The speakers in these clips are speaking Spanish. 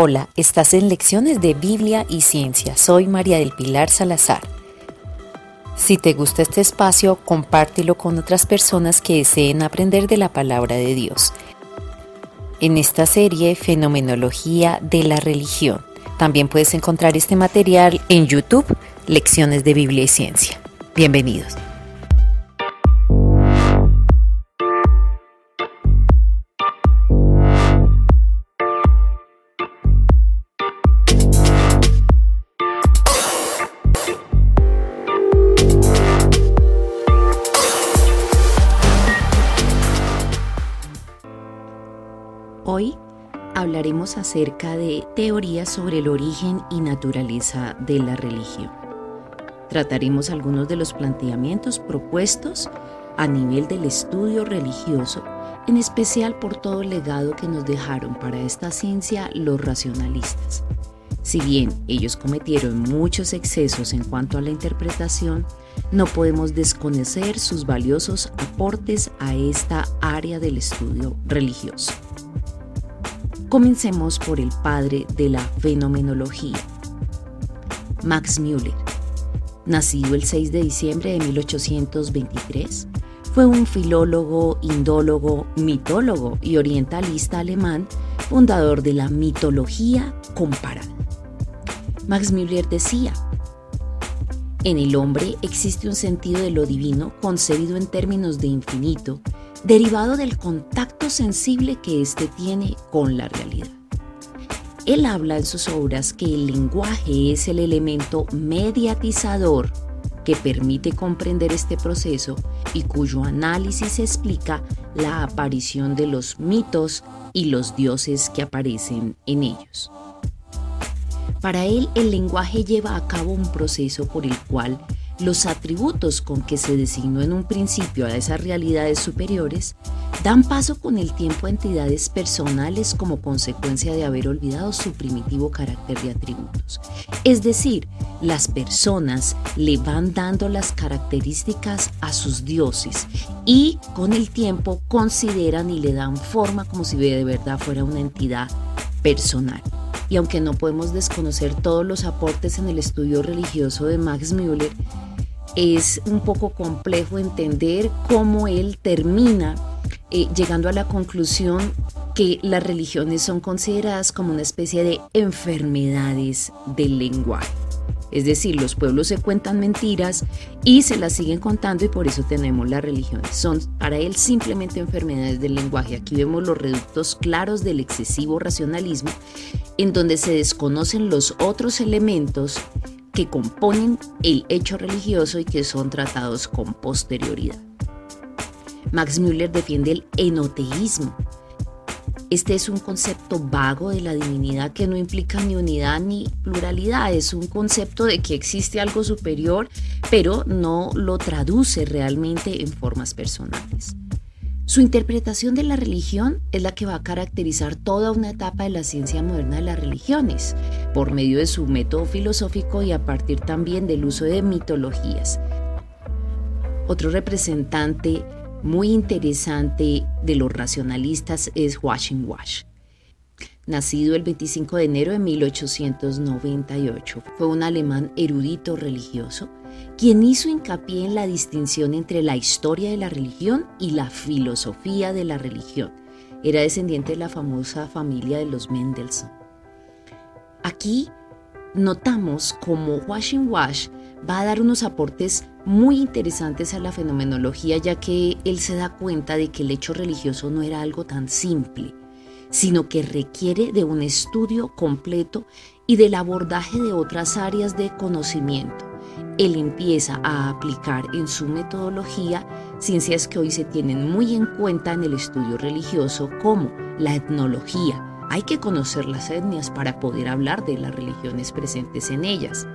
Hola, estás en Lecciones de Biblia y Ciencia. Soy María del Pilar Salazar. Si te gusta este espacio, compártelo con otras personas que deseen aprender de la palabra de Dios. En esta serie, Fenomenología de la Religión. También puedes encontrar este material en YouTube, Lecciones de Biblia y Ciencia. Bienvenidos. Hablaremos acerca de teorías sobre el origen y naturaleza de la religión. Trataremos algunos de los planteamientos propuestos a nivel del estudio religioso, en especial por todo el legado que nos dejaron para esta ciencia los racionalistas. Si bien ellos cometieron muchos excesos en cuanto a la interpretación, no podemos desconocer sus valiosos aportes a esta área del estudio religioso. Comencemos por el padre de la fenomenología, Max Müller. Nacido el 6 de diciembre de 1823, fue un filólogo, indólogo, mitólogo y orientalista alemán, fundador de la mitología comparada. Max Müller decía, en el hombre existe un sentido de lo divino concebido en términos de infinito, derivado del contacto sensible que éste tiene con la realidad. Él habla en sus obras que el lenguaje es el elemento mediatizador que permite comprender este proceso y cuyo análisis explica la aparición de los mitos y los dioses que aparecen en ellos. Para él, el lenguaje lleva a cabo un proceso por el cual los atributos con que se designó en un principio a esas realidades superiores dan paso con el tiempo a entidades personales como consecuencia de haber olvidado su primitivo carácter de atributos. Es decir, las personas le van dando las características a sus dioses y con el tiempo consideran y le dan forma como si de verdad fuera una entidad personal. Y aunque no podemos desconocer todos los aportes en el estudio religioso de Max Müller, es un poco complejo entender cómo él termina eh, llegando a la conclusión que las religiones son consideradas como una especie de enfermedades del lenguaje. Es decir, los pueblos se cuentan mentiras y se las siguen contando y por eso tenemos las religiones. Son para él simplemente enfermedades del lenguaje. Aquí vemos los reductos claros del excesivo racionalismo en donde se desconocen los otros elementos que componen el hecho religioso y que son tratados con posterioridad. Max Müller defiende el enoteísmo. Este es un concepto vago de la divinidad que no implica ni unidad ni pluralidad, es un concepto de que existe algo superior, pero no lo traduce realmente en formas personales. Su interpretación de la religión es la que va a caracterizar toda una etapa de la ciencia moderna de las religiones, por medio de su método filosófico y a partir también del uso de mitologías. Otro representante muy interesante de los racionalistas es Washing Wash. Nacido el 25 de enero de 1898, fue un alemán erudito religioso quien hizo hincapié en la distinción entre la historia de la religión y la filosofía de la religión. Era descendiente de la famosa familia de los Mendelssohn. Aquí notamos cómo Washing Wash va a dar unos aportes muy interesantes a la fenomenología, ya que él se da cuenta de que el hecho religioso no era algo tan simple, sino que requiere de un estudio completo y del abordaje de otras áreas de conocimiento él empieza a aplicar en su metodología ciencias que hoy se tienen muy en cuenta en el estudio religioso como la etnología. Hay que conocer las etnias para poder hablar de las religiones presentes en ellas.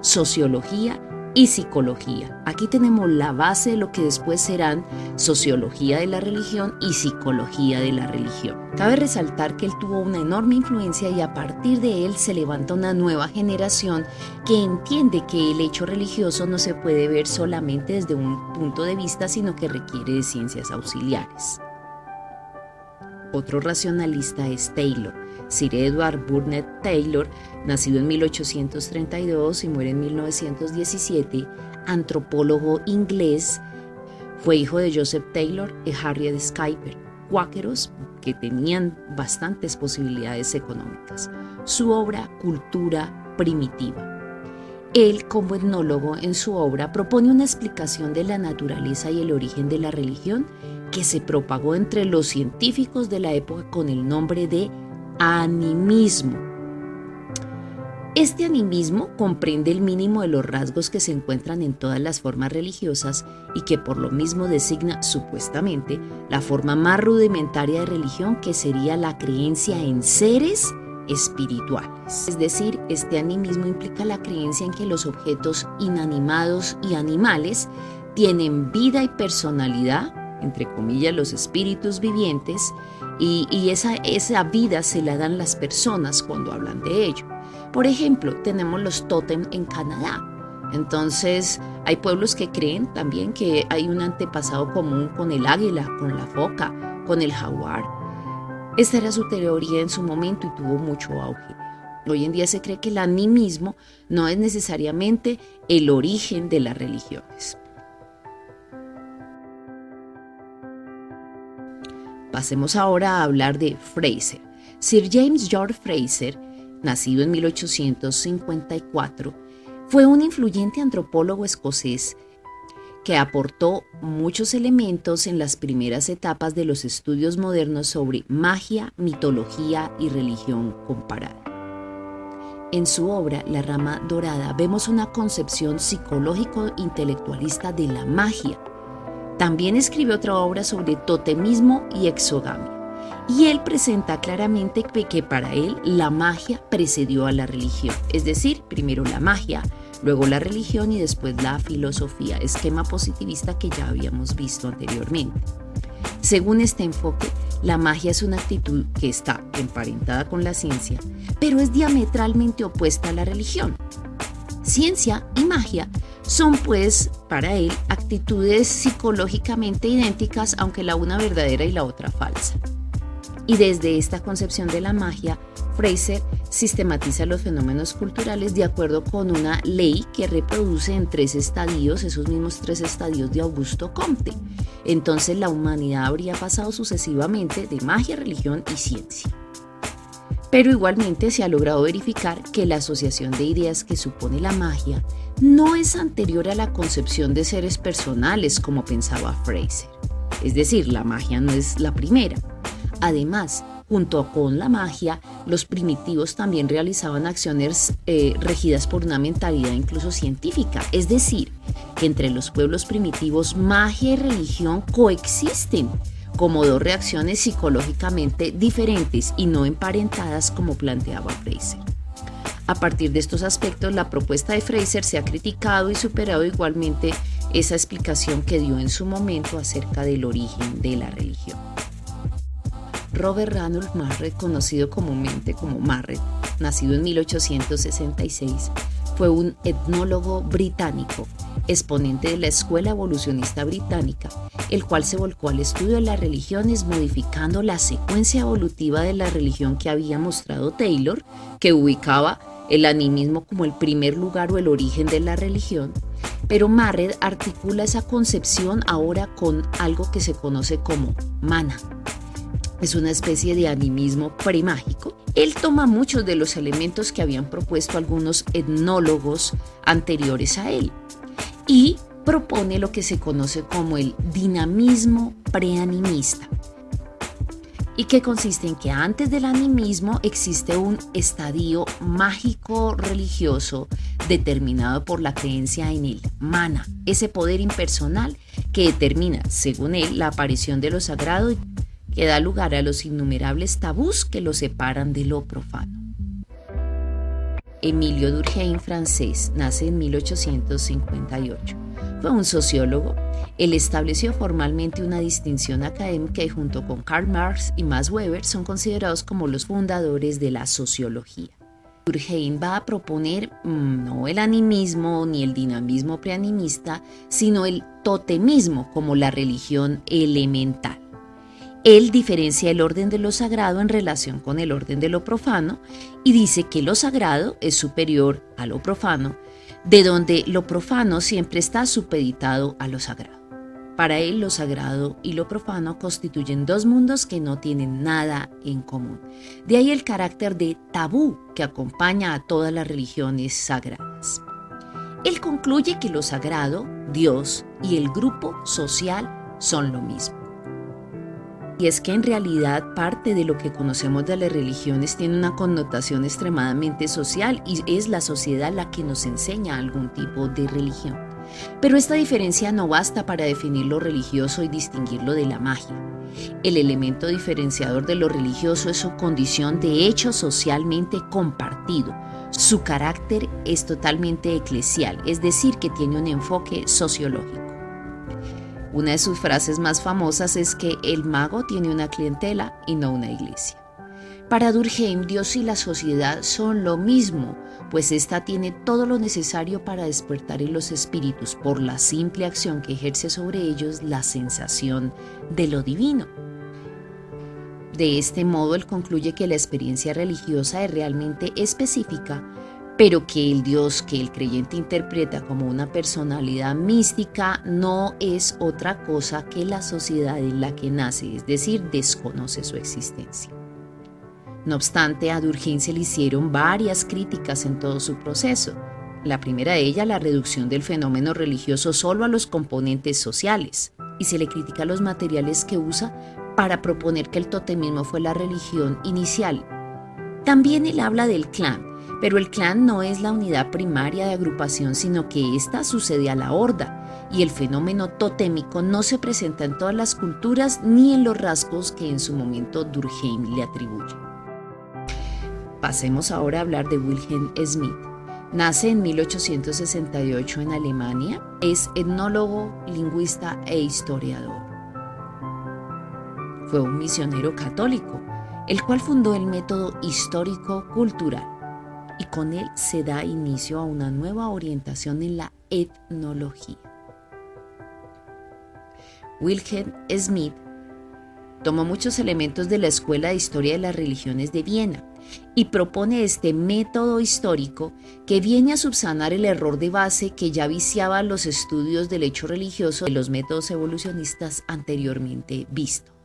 Sociología y psicología. Aquí tenemos la base de lo que después serán sociología de la religión y psicología de la religión. Cabe resaltar que él tuvo una enorme influencia y a partir de él se levanta una nueva generación que entiende que el hecho religioso no se puede ver solamente desde un punto de vista, sino que requiere de ciencias auxiliares. Otro racionalista es Taylor. Sir Edward Burnett Taylor, nacido en 1832 y muere en 1917, antropólogo inglés, fue hijo de Joseph Taylor y Harriet Skyper, cuáqueros que tenían bastantes posibilidades económicas. Su obra, Cultura Primitiva. Él, como etnólogo, en su obra propone una explicación de la naturaleza y el origen de la religión que se propagó entre los científicos de la época con el nombre de animismo. Este animismo comprende el mínimo de los rasgos que se encuentran en todas las formas religiosas y que por lo mismo designa supuestamente la forma más rudimentaria de religión que sería la creencia en seres espirituales. Es decir, este animismo implica la creencia en que los objetos inanimados y animales tienen vida y personalidad entre comillas, los espíritus vivientes, y, esa, esa vida se la dan las personas cuando hablan de ello. Por ejemplo, tenemos los tótem en Canadá. Entonces, hay pueblos que creen también que hay un antepasado común con el águila, con la foca, con el jaguar. Esta era su teoría en su momento y tuvo mucho auge. Hoy en día se cree que el animismo no es necesariamente el origen de las religiones. Pasemos ahora a hablar de Fraser. Sir James George Fraser, nacido en 1854, fue un influyente antropólogo escocés que aportó muchos elementos en las primeras etapas de los estudios modernos sobre magia, mitología y religión comparada. En su obra La rama dorada vemos una concepción psicológico-intelectualista de la magia, también escribió otra obra sobre totemismo y exogamia. Y él presenta claramente que para él la magia precedió a la religión, es decir, primero la magia, luego la religión y después la filosofía, esquema positivista que ya habíamos visto anteriormente. Según este enfoque, la magia es una actitud que está emparentada con la ciencia, pero es diametralmente opuesta a la religión. Ciencia y magia son pues para él actitudes psicológicamente idénticas, aunque la una verdadera y la otra falsa. Y desde esta concepción de la magia, Fraser sistematiza los fenómenos culturales de acuerdo con una ley que reproduce en tres estadios, esos mismos tres estadios de Augusto Comte. Entonces la humanidad habría pasado sucesivamente de magia, religión y ciencia. Pero igualmente se ha logrado verificar que la asociación de ideas que supone la magia no es anterior a la concepción de seres personales como pensaba Fraser. Es decir, la magia no es la primera. Además, junto con la magia, los primitivos también realizaban acciones eh, regidas por una mentalidad incluso científica. Es decir, que entre los pueblos primitivos magia y religión coexisten como dos reacciones psicológicamente diferentes y no emparentadas como planteaba Fraser. A partir de estos aspectos, la propuesta de Fraser se ha criticado y superado igualmente esa explicación que dio en su momento acerca del origen de la religión. Robert Ranulph Marret, conocido comúnmente como Marret, nacido en 1866, fue un etnólogo británico, exponente de la Escuela Evolucionista Británica, el cual se volcó al estudio de las religiones modificando la secuencia evolutiva de la religión que había mostrado Taylor, que ubicaba el animismo como el primer lugar o el origen de la religión, pero Marred articula esa concepción ahora con algo que se conoce como mana, es una especie de animismo premágico. Él toma muchos de los elementos que habían propuesto algunos etnólogos anteriores a él y propone lo que se conoce como el dinamismo preanimista y que consiste en que antes del animismo existe un estadio mágico religioso determinado por la creencia en el mana, ese poder impersonal que determina, según él, la aparición de lo sagrado que da lugar a los innumerables tabús que lo separan de lo profano. Emilio Durkheim, francés, nace en 1858. Fue un sociólogo. Él estableció formalmente una distinción académica y junto con Karl Marx y Max Weber son considerados como los fundadores de la sociología. Durkheim va a proponer mm, no el animismo ni el dinamismo preanimista, sino el totemismo como la religión elemental. Él diferencia el orden de lo sagrado en relación con el orden de lo profano y dice que lo sagrado es superior a lo profano, de donde lo profano siempre está supeditado a lo sagrado. Para él lo sagrado y lo profano constituyen dos mundos que no tienen nada en común. De ahí el carácter de tabú que acompaña a todas las religiones sagradas. Él concluye que lo sagrado, Dios y el grupo social son lo mismo. Y es que en realidad parte de lo que conocemos de las religiones tiene una connotación extremadamente social y es la sociedad la que nos enseña algún tipo de religión. Pero esta diferencia no basta para definir lo religioso y distinguirlo de la magia. El elemento diferenciador de lo religioso es su condición de hecho socialmente compartido. Su carácter es totalmente eclesial, es decir, que tiene un enfoque sociológico. Una de sus frases más famosas es que el mago tiene una clientela y no una iglesia. Para Durkheim, Dios y la sociedad son lo mismo, pues ésta tiene todo lo necesario para despertar en los espíritus por la simple acción que ejerce sobre ellos la sensación de lo divino. De este modo, él concluye que la experiencia religiosa es realmente específica pero que el Dios que el creyente interpreta como una personalidad mística no es otra cosa que la sociedad en la que nace, es decir, desconoce su existencia. No obstante, a Durkheim se le hicieron varias críticas en todo su proceso. La primera de ellas, la reducción del fenómeno religioso solo a los componentes sociales, y se le critica los materiales que usa para proponer que el totemismo fue la religión inicial. También él habla del clan, pero el clan no es la unidad primaria de agrupación, sino que ésta sucede a la horda, y el fenómeno totémico no se presenta en todas las culturas ni en los rasgos que en su momento Durkheim le atribuye. Pasemos ahora a hablar de Wilhelm Smith. Nace en 1868 en Alemania, es etnólogo, lingüista e historiador. Fue un misionero católico, el cual fundó el método histórico-cultural y con él se da inicio a una nueva orientación en la etnología. Wilhelm Smith tomó muchos elementos de la Escuela de Historia de las Religiones de Viena y propone este método histórico que viene a subsanar el error de base que ya viciaba los estudios del hecho religioso de los métodos evolucionistas anteriormente vistos.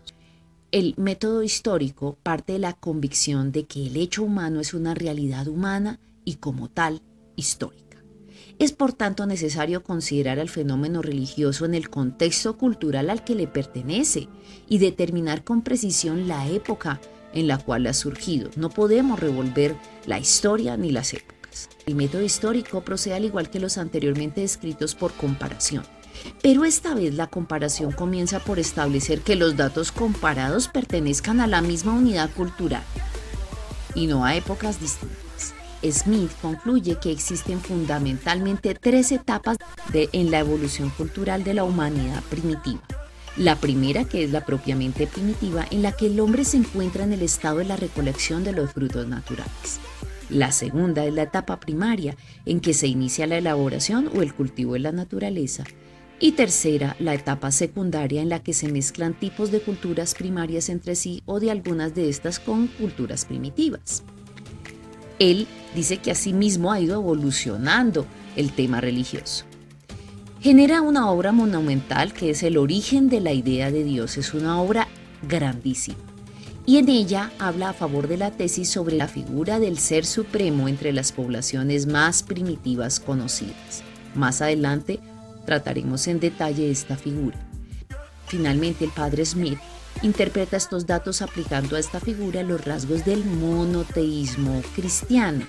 El método histórico parte de la convicción de que el hecho humano es una realidad humana y como tal histórica. Es por tanto necesario considerar al fenómeno religioso en el contexto cultural al que le pertenece y determinar con precisión la época en la cual ha surgido. No podemos revolver la historia ni las épocas. El método histórico procede al igual que los anteriormente descritos por comparación pero esta vez la comparación comienza por establecer que los datos comparados pertenezcan a la misma unidad cultural y no a épocas distintas. Smith concluye que existen fundamentalmente tres etapas en la evolución cultural de la humanidad primitiva. La primera, que es la propiamente primitiva, en la que el hombre se encuentra en el estado de la recolección de los frutos naturales. La segunda es la etapa primaria, en que se inicia la elaboración o el cultivo de la naturaleza. Y tercera, la etapa secundaria en la que se mezclan tipos de culturas primarias entre sí o de algunas de estas con culturas primitivas. Él dice que asimismo ha ido evolucionando el tema religioso. Genera una obra monumental que es el origen de la idea de Dios. Es una obra grandísima. Y en ella habla a favor de la tesis sobre la figura del ser supremo entre las poblaciones más primitivas conocidas. Más adelante Trataremos en detalle esta figura. Finalmente, el padre Smith interpreta estos datos aplicando a esta figura los rasgos del monoteísmo cristiano,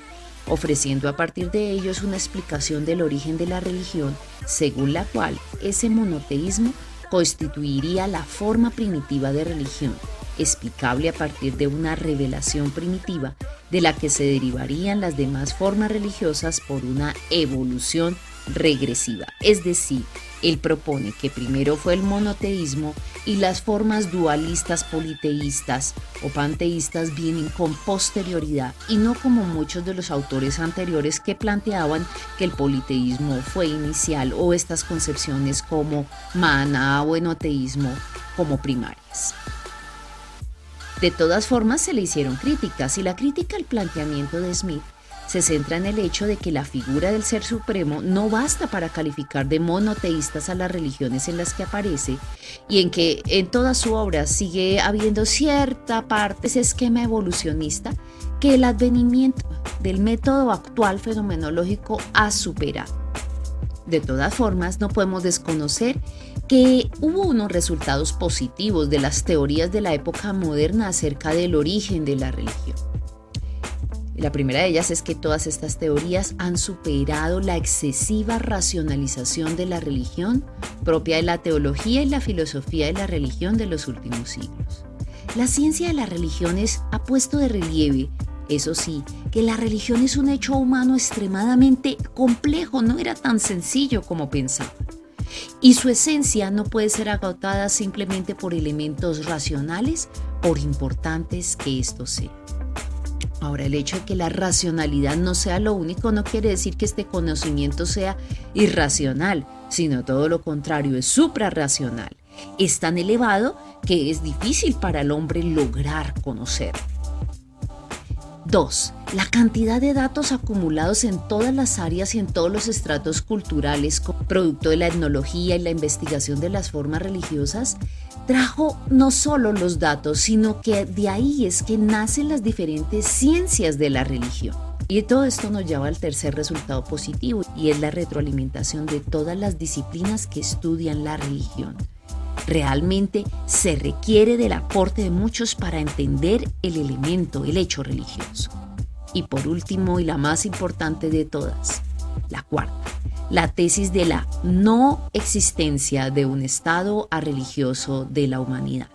ofreciendo a partir de ellos una explicación del origen de la religión, según la cual ese monoteísmo constituiría la forma primitiva de religión, explicable a partir de una revelación primitiva de la que se derivarían las demás formas religiosas por una evolución regresiva, es decir, él propone que primero fue el monoteísmo y las formas dualistas politeístas o panteístas vienen con posterioridad y no como muchos de los autores anteriores que planteaban que el politeísmo fue inicial o estas concepciones como mana o enoteísmo como primarias. De todas formas, se le hicieron críticas y la crítica al planteamiento de Smith se centra en el hecho de que la figura del Ser Supremo no basta para calificar de monoteístas a las religiones en las que aparece y en que en toda su obra sigue habiendo cierta parte ese esquema evolucionista que el advenimiento del método actual fenomenológico ha superado. De todas formas, no podemos desconocer que hubo unos resultados positivos de las teorías de la época moderna acerca del origen de la religión. La primera de ellas es que todas estas teorías han superado la excesiva racionalización de la religión propia de la teología y la filosofía de la religión de los últimos siglos. La ciencia de las religiones ha puesto de relieve, eso sí, que la religión es un hecho humano extremadamente complejo, no era tan sencillo como pensaba. Y su esencia no puede ser agotada simplemente por elementos racionales, por importantes que estos sean. Ahora, el hecho de que la racionalidad no sea lo único no quiere decir que este conocimiento sea irracional, sino todo lo contrario, es suprarracional. Es tan elevado que es difícil para el hombre lograr conocer. 2. La cantidad de datos acumulados en todas las áreas y en todos los estratos culturales, producto de la etnología y la investigación de las formas religiosas, trajo no solo los datos, sino que de ahí es que nacen las diferentes ciencias de la religión. Y todo esto nos lleva al tercer resultado positivo y es la retroalimentación de todas las disciplinas que estudian la religión. Realmente se requiere del aporte de muchos para entender el elemento, el hecho religioso. Y por último, y la más importante de todas, la cuarta, la tesis de la no existencia de un Estado religioso de la humanidad.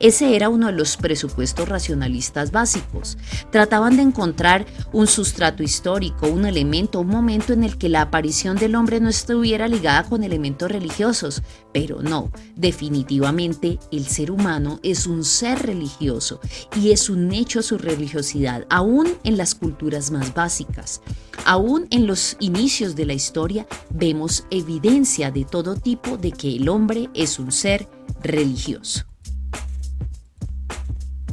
Ese era uno de los presupuestos racionalistas básicos. Trataban de encontrar un sustrato histórico, un elemento, un momento en el que la aparición del hombre no estuviera ligada con elementos religiosos. Pero no, definitivamente el ser humano es un ser religioso y es un hecho su religiosidad, aún en las culturas más básicas. Aún en los inicios de la historia vemos evidencia de todo tipo de que el hombre es un ser religioso.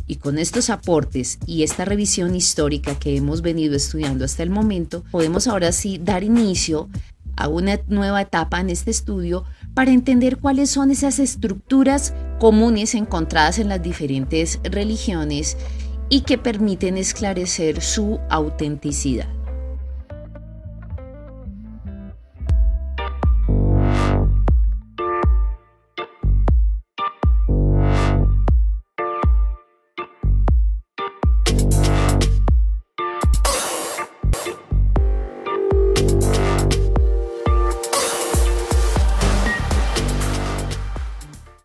Y con estos aportes y esta revisión histórica que hemos venido estudiando hasta el momento, podemos ahora sí dar inicio a una nueva etapa en este estudio para entender cuáles son esas estructuras comunes encontradas en las diferentes religiones y que permiten esclarecer su autenticidad.